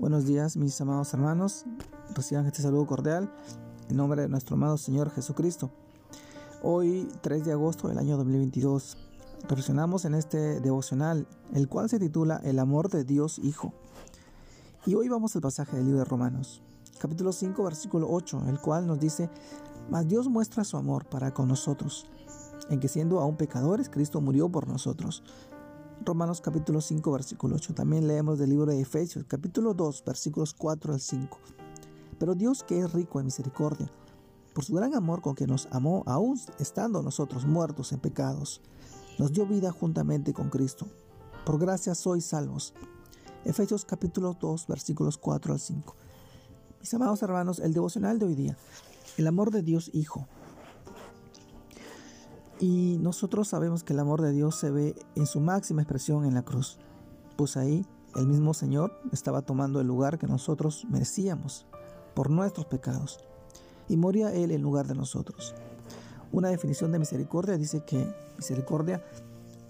Buenos días mis amados hermanos, reciban este saludo cordial en nombre de nuestro amado Señor Jesucristo. Hoy 3 de agosto del año 2022 reflexionamos en este devocional, el cual se titula El amor de Dios Hijo. Y hoy vamos al pasaje del libro de Romanos, capítulo 5, versículo 8, el cual nos dice, Mas Dios muestra su amor para con nosotros, en que siendo aún pecadores, Cristo murió por nosotros. Romanos capítulo 5, versículo 8. También leemos del libro de Efesios, capítulo 2, versículos 4 al 5. Pero Dios que es rico en misericordia, por su gran amor con que nos amó, aún estando nosotros muertos en pecados, nos dio vida juntamente con Cristo. Por gracia sois salvos. Efesios capítulo 2, versículos 4 al 5. Mis amados hermanos, el devocional de hoy día, el amor de Dios Hijo. Y nosotros sabemos que el amor de Dios se ve en su máxima expresión en la cruz. Pues ahí el mismo Señor estaba tomando el lugar que nosotros merecíamos por nuestros pecados. Y moría Él en lugar de nosotros. Una definición de misericordia dice que misericordia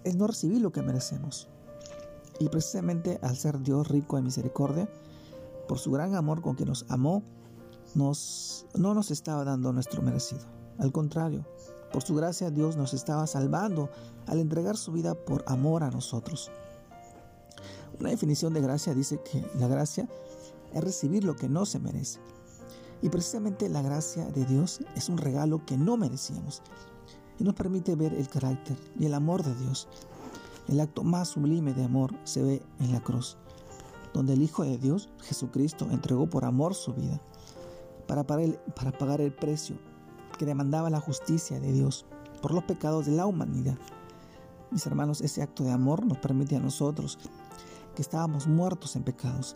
es no recibir lo que merecemos. Y precisamente al ser Dios rico en misericordia, por su gran amor con que nos amó, nos, no nos estaba dando nuestro merecido. Al contrario, por su gracia Dios nos estaba salvando al entregar su vida por amor a nosotros. Una definición de gracia dice que la gracia es recibir lo que no se merece. Y precisamente la gracia de Dios es un regalo que no merecíamos y nos permite ver el carácter y el amor de Dios. El acto más sublime de amor se ve en la cruz, donde el Hijo de Dios, Jesucristo, entregó por amor su vida para pagar el, precio que demandaba la justicia de Dios por los pecados de la humanidad. Mis hermanos, ese acto de amor nos permite a nosotros, que estábamos muertos en pecados,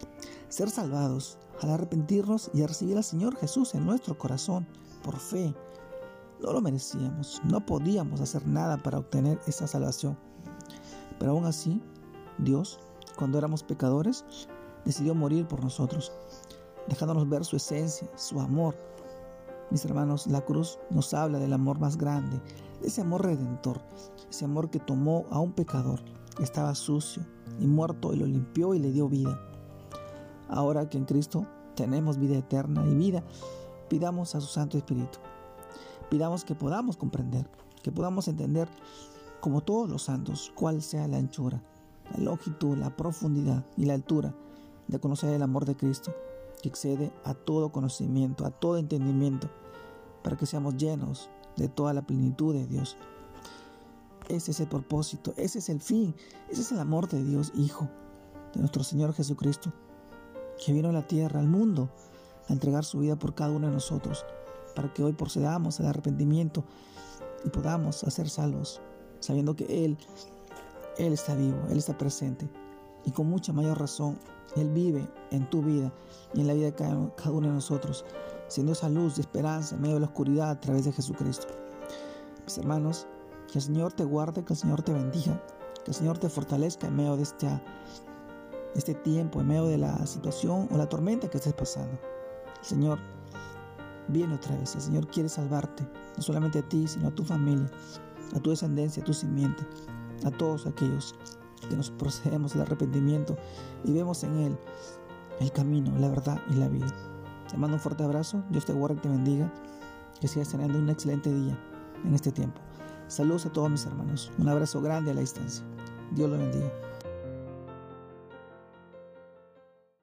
ser salvados al arrepentirnos y a recibir al Señor Jesús en nuestro corazón por fe. No lo merecíamos, no podíamos hacer nada para obtener esa salvación. Pero aún así, Dios, cuando éramos pecadores, decidió morir por nosotros, dejándonos ver su esencia, su amor, mis hermanos, la cruz nos habla del amor más grande, de ese amor redentor, ese amor que tomó a un pecador que estaba sucio y muerto y lo limpió y le dio vida. Ahora que en Cristo tenemos vida eterna y vida, pidamos a su Santo Espíritu. Pidamos que podamos comprender, que podamos entender, como todos los santos, cuál sea la anchura, la longitud, la profundidad y la altura de conocer el amor de Cristo que excede a todo conocimiento, a todo entendimiento, para que seamos llenos de toda la plenitud de Dios. Ese es el propósito, ese es el fin, ese es el amor de Dios Hijo, de nuestro Señor Jesucristo, que vino a la tierra, al mundo, a entregar su vida por cada uno de nosotros, para que hoy procedamos al arrepentimiento y podamos ser salvos, sabiendo que Él, Él está vivo, Él está presente, y con mucha mayor razón él vive en tu vida y en la vida de cada uno de nosotros, siendo esa luz de esperanza en medio de la oscuridad a través de Jesucristo. Mis hermanos, que el Señor te guarde, que el Señor te bendiga, que el Señor te fortalezca en medio de este, este tiempo, en medio de la situación o la tormenta que estés pasando. El Señor viene otra vez, el Señor quiere salvarte, no solamente a ti, sino a tu familia, a tu descendencia, a tu simiente, a todos aquellos que nos procedemos al arrepentimiento y vemos en Él el camino, la verdad y la vida. Te mando un fuerte abrazo, Dios te guarde y te bendiga, que sigas teniendo un excelente día en este tiempo. Saludos a todos mis hermanos, un abrazo grande a la distancia. Dios lo bendiga.